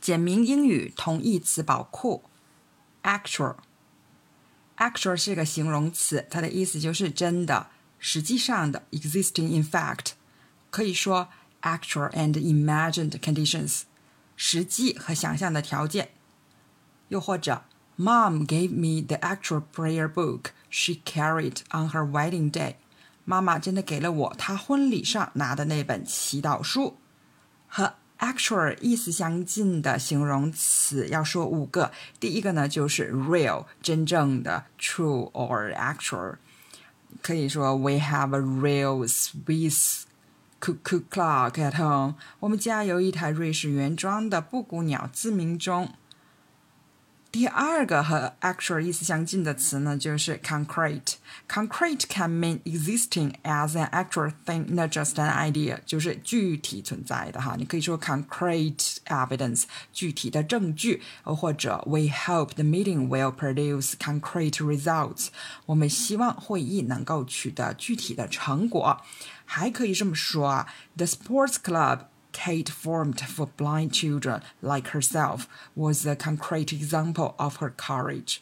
简明英语同义词宝库，actual。actual 是个形容词，它的意思就是真的、实际上的，existing in fact。可以说 actual and imagined conditions，实际和想象的条件。又或者，Mom gave me the actual prayer book she carried on her wedding day。妈妈真的给了我她婚礼上拿的那本祈祷书。和 actual 意思相近的形容词要说五个。第一个呢就是 real，真正的 true or actual。可以说 We have a real Swiss cuckoo clock at home。我们家有一台瑞士原装的布谷鸟自鸣钟。第二个和 actual 意思相近的词呢，就是 concrete。concrete can mean existing as an actual thing, not just an idea，就是具体存在的哈。你可以说 concrete evidence，具体的证据，或者 we hope the meeting will produce concrete results。我们希望会议能够取得具体的成果。还可以这么说啊，the sports club。 Kate formed for blind children like herself was a concrete example of her courage.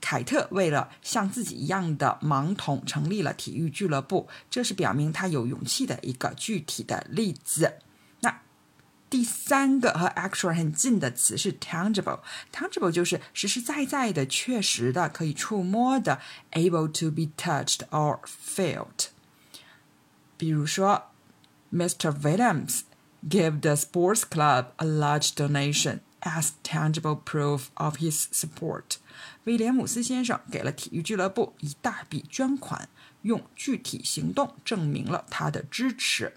凯特为了像自己一样的盲童成立了体育俱乐部，这是表明他有勇气的一个具体的例子。那第三个和 actual 很近的词是 tangible，tangible 就是实实在在的、确实的、可以触摸的，able to be touched or felt。比如说，Mr. Williams。 gave the sports club a large donation as tangible proof of his support。威廉姆斯先生给了体育俱乐部一大笔捐款，用具体行动证明了他的支持。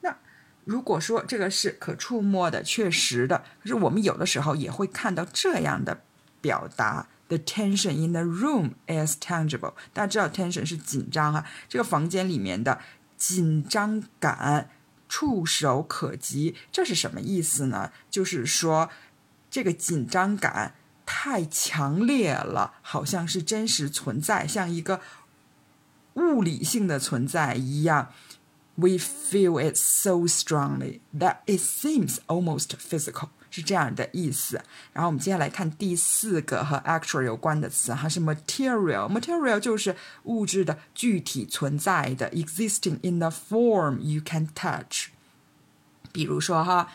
那如果说这个是可触摸的、确实的，可是我们有的时候也会看到这样的表达：The tension in the room is tangible。大家知道 tension 是紧张啊，这个房间里面的紧张感。触手可及，这是什么意思呢？就是说，这个紧张感太强烈了，好像是真实存在，像一个物理性的存在一样。We feel it so strongly that it seems almost physical，是这样的意思。然后我们接下来看第四个和 actual 有关的词，哈，是 material。material 就是物质的具体存在的，existing in the form you can touch。比如说哈，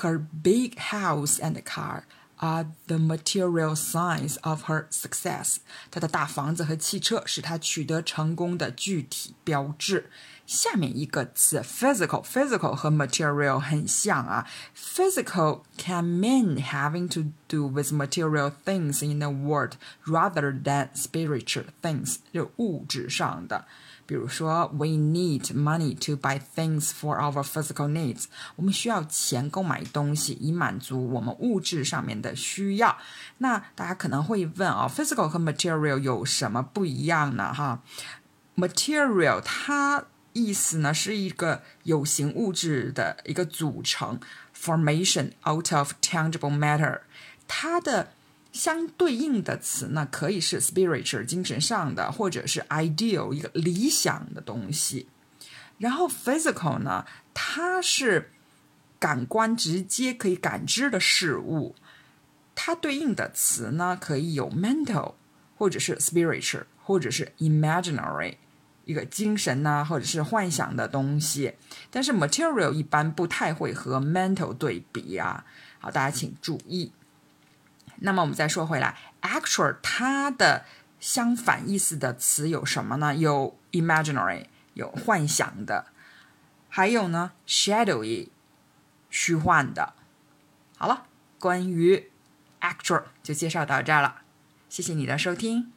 Her big house and car are the material signs of her success。她的大房子和汽车是她取得成功的具体标志。下面一个词 physical，physical 和 material 很像啊。physical can mean having to do with material things in the world rather than spiritual things，就物质上的。 比如说，we need money to buy things for our physical needs。我们需要钱购买东西，以满足我们物质上面的需要。那大家可能会问啊，physical 和 material 有什么不一样呢？哈，material 它意思呢是一个有形物质的一个组成，formation out of tangible matter。它的相对应的词呢，可以是 spiritual 精神上的，或者是 ideal 一个理想的东西。然后 physical 呢，它是感官直接可以感知的事物。它对应的词呢，可以有 mental，或者是 spiritual，或者是 imaginary。一个精神呐，或者是幻想的东西，但是 material 一般不太会和 mental 对比啊。好，大家请注意。那么我们再说回来，actual 它的相反意思的词有什么呢？有 imaginary 有幻想的，还有呢 shadowy 虚幻的。好了，关于 actual 就介绍到这儿了，谢谢你的收听。